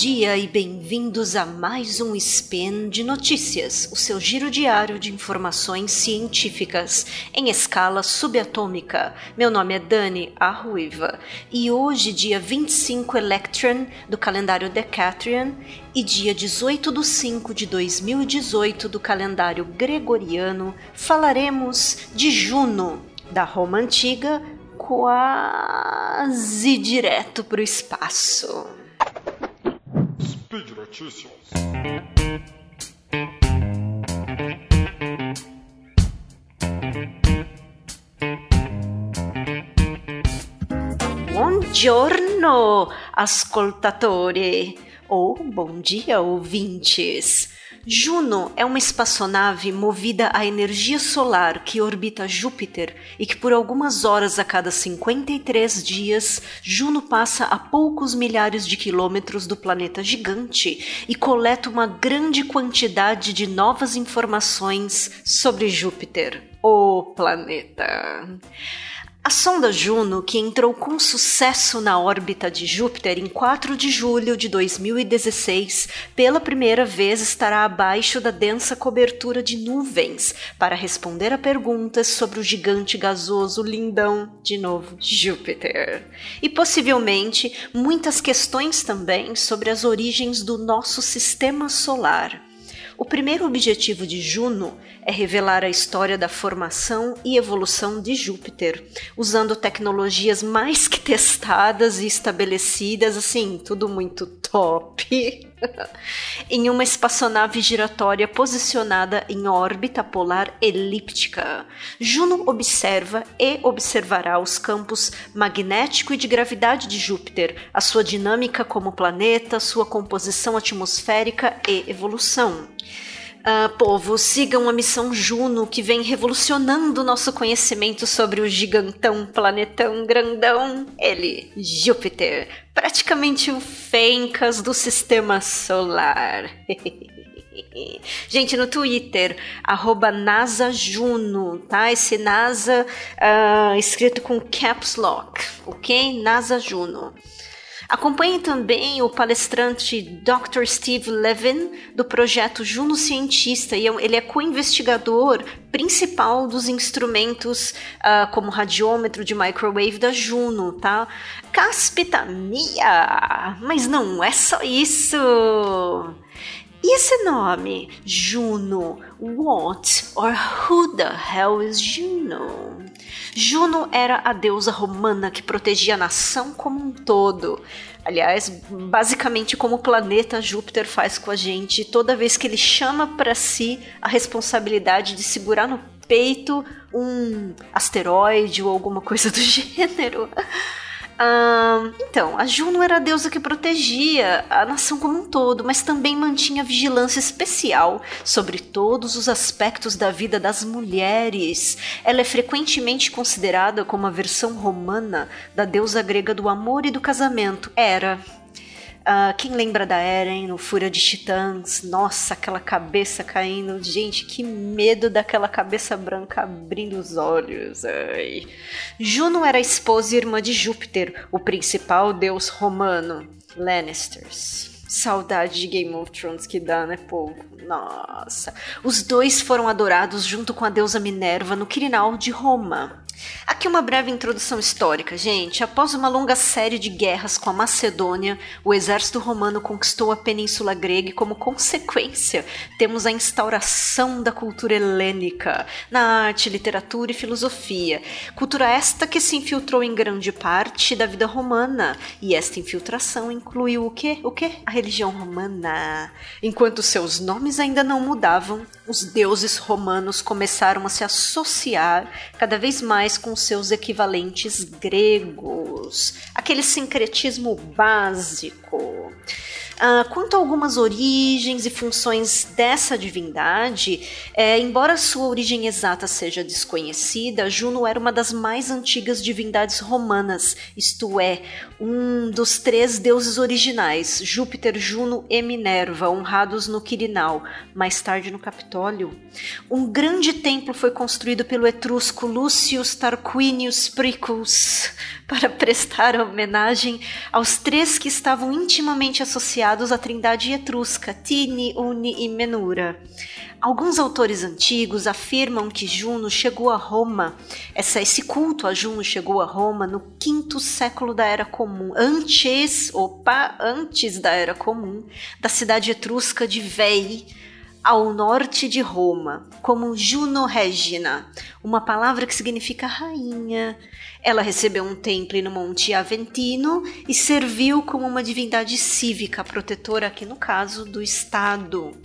dia e bem-vindos a mais um Spin de Notícias, o seu giro diário de informações científicas em escala subatômica. Meu nome é Dani Arruiva e hoje, dia 25 Electron do calendário Decatrian e dia 18 de 5 de 2018 do calendário Gregoriano, falaremos de Juno, da Roma Antiga quase direto para o espaço. Speed Notícias. Buongiorno, ascoltatori, ou bom dia, ouvintes. Juno é uma espaçonave movida à energia solar que orbita Júpiter e que por algumas horas a cada 53 dias Juno passa a poucos milhares de quilômetros do planeta gigante e coleta uma grande quantidade de novas informações sobre Júpiter, o planeta. A sonda Juno, que entrou com sucesso na órbita de Júpiter em 4 de julho de 2016, pela primeira vez estará abaixo da densa cobertura de nuvens para responder a perguntas sobre o gigante gasoso lindão, de novo, Júpiter. E possivelmente muitas questões também sobre as origens do nosso sistema solar. O primeiro objetivo de Juno é revelar a história da formação e evolução de Júpiter, usando tecnologias mais que testadas e estabelecidas, assim, tudo muito top, em uma espaçonave giratória posicionada em órbita polar elíptica. Juno observa e observará os campos magnético e de gravidade de Júpiter, a sua dinâmica como planeta, sua composição atmosférica e evolução. Uh, povo, sigam a missão Juno, que vem revolucionando nosso conhecimento sobre o gigantão planetão grandão, ele, Júpiter, praticamente o Fencas do sistema solar. Gente, no Twitter, arroba NasaJuno, tá? Esse NASA uh, escrito com caps lock, ok? NASA Juno. Acompanhe também o palestrante Dr. Steve Levin, do projeto Juno Cientista, e é ele é co-investigador principal dos instrumentos uh, como radiômetro de microwave da Juno, tá? Caspitania! Mas não é só isso! E esse nome, Juno, what or who the hell is Juno? Juno era a deusa romana que protegia a nação como um todo. Aliás, basicamente como o planeta Júpiter faz com a gente toda vez que ele chama para si a responsabilidade de segurar no peito um asteroide ou alguma coisa do gênero então, a Juno era a deusa que protegia a nação como um todo, mas também mantinha vigilância especial sobre todos os aspectos da vida das mulheres. Ela é frequentemente considerada como a versão romana da deusa grega do amor e do casamento. Era, Uh, quem lembra da Eren no Fúria de Titãs? Nossa, aquela cabeça caindo. Gente, que medo daquela cabeça branca abrindo os olhos. Ai. Juno era esposa e irmã de Júpiter, o principal deus romano. Lannisters. Saudade de Game of Thrones que dá, né, povo? Nossa. Os dois foram adorados junto com a deusa Minerva no Quirinal de Roma. Aqui uma breve introdução histórica, gente. Após uma longa série de guerras com a Macedônia, o exército romano conquistou a península grega e, como consequência, temos a instauração da cultura helênica na arte, literatura e filosofia. Cultura esta que se infiltrou em grande parte da vida romana, e esta infiltração incluiu o quê? O quê? A religião romana. Enquanto seus nomes ainda não mudavam, os deuses romanos começaram a se associar cada vez mais com seus equivalentes gregos, aquele sincretismo básico. Ah, quanto a algumas origens e funções dessa divindade, é, embora sua origem exata seja desconhecida, Juno era uma das mais antigas divindades romanas, isto é, um dos três deuses originais, Júpiter, Juno e Minerva, honrados no Quirinal, mais tarde no Capitólio. Um grande templo foi construído pelo etrusco Lucius Tarquinius Pricus para prestar homenagem aos três que estavam intimamente associados associados à trindade etrusca, Tini, Uni e Menura. Alguns autores antigos afirmam que Juno chegou a Roma, essa, esse culto a Juno chegou a Roma no quinto século da Era Comum, antes, opa, antes da Era Comum, da cidade etrusca de Veii, ao norte de Roma, como Juno Regina, uma palavra que significa rainha. Ela recebeu um templo no Monte Aventino e serviu como uma divindade cívica protetora, aqui no caso, do Estado.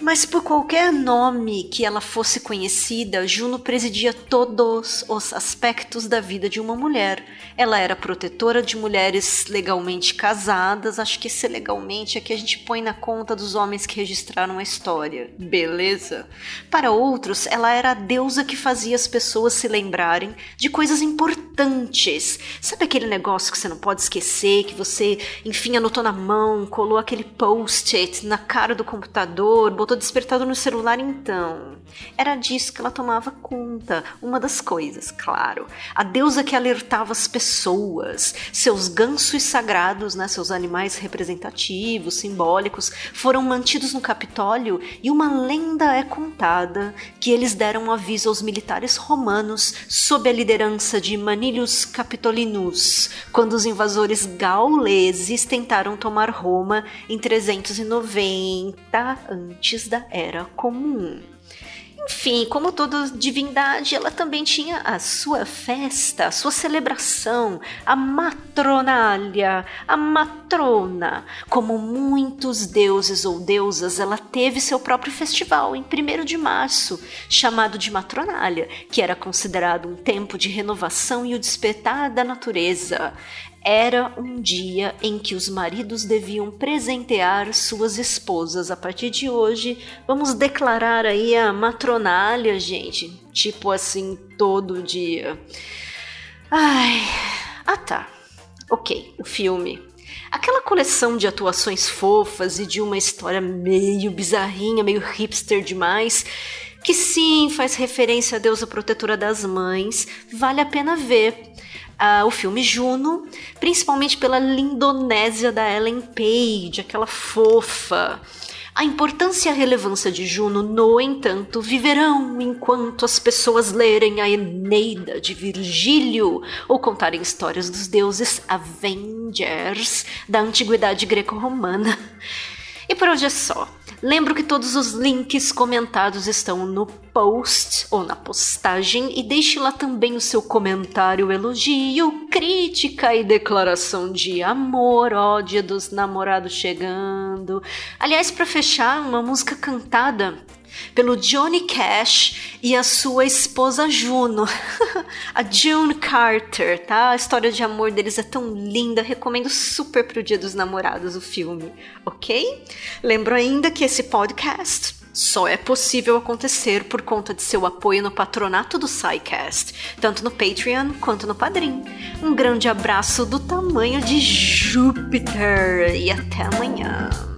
Mas por qualquer nome que ela fosse conhecida, Juno presidia todos os aspectos da vida de uma mulher. Ela era protetora de mulheres legalmente casadas, acho que esse legalmente é que a gente põe na conta dos homens que registraram a história. Beleza? Para outros, ela era a deusa que fazia as pessoas se lembrarem de coisas importantes. Sabe aquele negócio que você não pode esquecer, que você, enfim, anotou na mão, colou aquele post-it na cara do computador, botou despertador no celular então. Era disso que ela tomava conta. Uma das coisas, claro. A deusa que alertava as pessoas. Seus gansos sagrados, né, seus animais representativos, simbólicos, foram mantidos no Capitólio e uma lenda é contada que eles deram um aviso aos militares romanos sob a liderança de Manilius Capitolinus, quando os invasores gauleses tentaram tomar Roma em 390 antes antes da Era Comum. Enfim, como toda divindade, ela também tinha a sua festa, a sua celebração, a matronália, a matrona. Como muitos deuses ou deusas, ela teve seu próprio festival em 1 de março, chamado de matronália, que era considerado um tempo de renovação e o despertar da natureza. Era um dia em que os maridos deviam presentear suas esposas. A partir de hoje, vamos declarar aí a matronália, gente. Tipo assim, todo dia. Ai. Ah, tá. Ok, o filme. Aquela coleção de atuações fofas e de uma história meio bizarrinha, meio hipster demais, que sim faz referência à deusa protetora das mães, vale a pena ver uh, o filme Juno, principalmente pela lindonésia da Ellen Page, aquela fofa. A importância e a relevância de Juno, no entanto, viverão enquanto as pessoas lerem a Eneida de Virgílio ou contarem histórias dos deuses Avengers da antiguidade greco-romana. E por hoje é só. Lembro que todos os links comentados estão no post ou na postagem e deixe lá também o seu comentário, elogio, crítica e declaração de amor, ódio dos namorados chegando. Aliás, para fechar, uma música cantada pelo Johnny Cash e a sua esposa Juno, a June Carter, tá? A história de amor deles é tão linda, recomendo super pro Dia dos Namorados o filme, ok? Lembro ainda que esse podcast só é possível acontecer por conta de seu apoio no patronato do SciCast, tanto no Patreon quanto no Padrim. Um grande abraço do tamanho de Júpiter e até amanhã.